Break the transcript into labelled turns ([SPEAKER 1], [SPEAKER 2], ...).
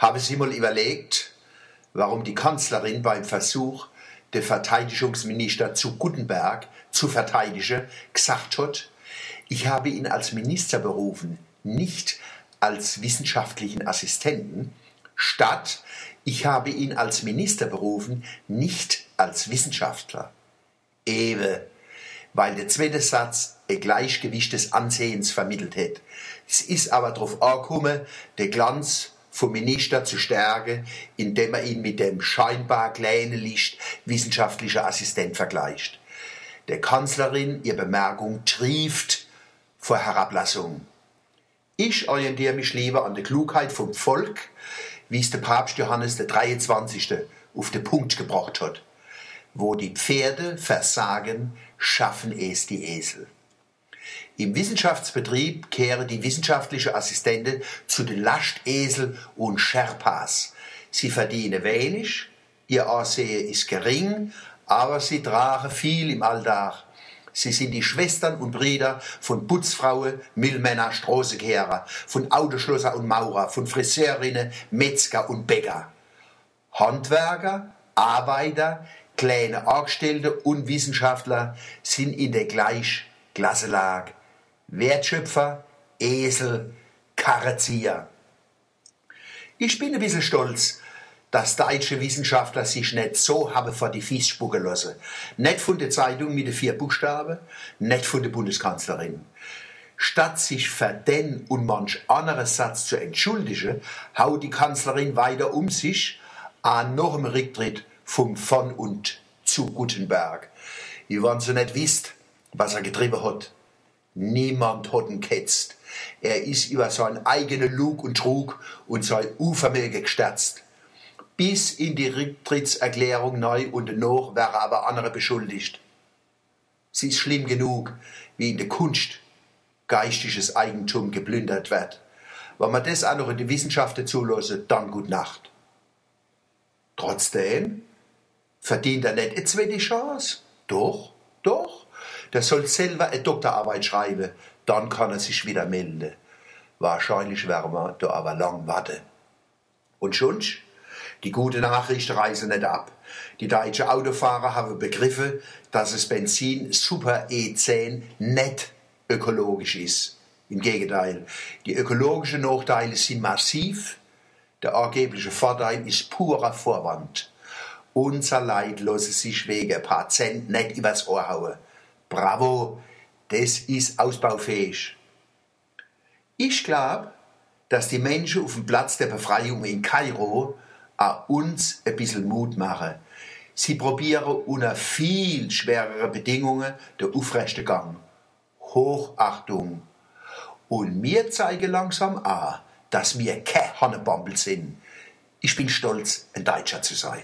[SPEAKER 1] Haben Sie mal überlegt, warum die Kanzlerin beim Versuch, den Verteidigungsminister zu Gutenberg zu verteidigen, gesagt hat, ich habe ihn als Minister berufen, nicht als wissenschaftlichen Assistenten, statt ich habe ihn als Minister berufen, nicht als Wissenschaftler. Ewe, weil der zweite Satz ein Gleichgewicht des Ansehens vermittelt hat. Es ist aber darauf angekommen, den Glanz vom Minister zu stärken, indem er ihn mit dem scheinbar kleinen Licht wissenschaftlicher Assistent vergleicht. Der Kanzlerin ihr Bemerkung trieft vor Herablassung. Ich orientiere mich lieber an der Klugheit vom Volk, wie es der Papst Johannes der 23. auf den Punkt gebracht hat. Wo die Pferde versagen, schaffen es die Esel. Im Wissenschaftsbetrieb kehren die wissenschaftlichen Assistenten zu den Lastesel und Sherpas. Sie verdienen wenig, ihr Ansehen ist gering, aber sie tragen viel im Alltag. Sie sind die Schwestern und Brüder von Putzfrauen, Müllmänner, Straßenkehrer, von Autoschlosser und Maurer, von Friseurinnen, Metzger und Bäcker. Handwerker, Arbeiter, kleine Angestellte und Wissenschaftler sind in der gleichen Klasselage. Wertschöpfer, Esel, Karrezieher. Ich bin ein bisschen stolz, dass deutsche Wissenschaftler sich nicht so haben vor die Fies spucken lassen. Nicht von der Zeitung mit den vier Buchstaben, nicht von der Bundeskanzlerin. Statt sich für den und manch anderen Satz zu entschuldigen, haut die Kanzlerin weiter um sich an noch einem Rücktritt vom von und zu Gutenberg. Ihr wollt so nicht wisst, was er getrieben hat. Niemand hat ihn ketzt. Er ist über seinen eigenen Lug und Trug und sein Unvermögen gestürzt bis in die Rücktrittserklärung neu und noch wäre aber andere beschuldigt. Sie ist schlimm genug, wie in der Kunst geistiges Eigentum geplündert wird. Wenn man das auch noch in die Wissenschaft zulasse, dann gut Nacht. Trotzdem verdient er nicht eine zweite Chance. Doch, doch. Der soll selber eine Doktorarbeit schreiben, dann kann er sich wieder melden. Wahrscheinlich werden wir da aber lang warten. Und schon die gute Nachricht reisen nicht ab. Die deutschen Autofahrer haben begriffen, dass das Benzin Super E10 nicht ökologisch ist. Im Gegenteil, die ökologischen Nachteile sind massiv, der angebliche Vorteil ist purer Vorwand. Unser Leid lasse sich wegen ein paar Cent nicht übers Ohr hauen. Bravo, das ist ausbaufähig. Ich glaube, dass die Menschen auf dem Platz der Befreiung in Kairo an uns ein bisschen Mut machen. Sie probieren unter viel schwereren Bedingungen den aufrechten Gang. Hochachtung. Und mir zeigen langsam an, dass wir kein Hannebambel sind. Ich bin stolz, ein Deutscher zu sein.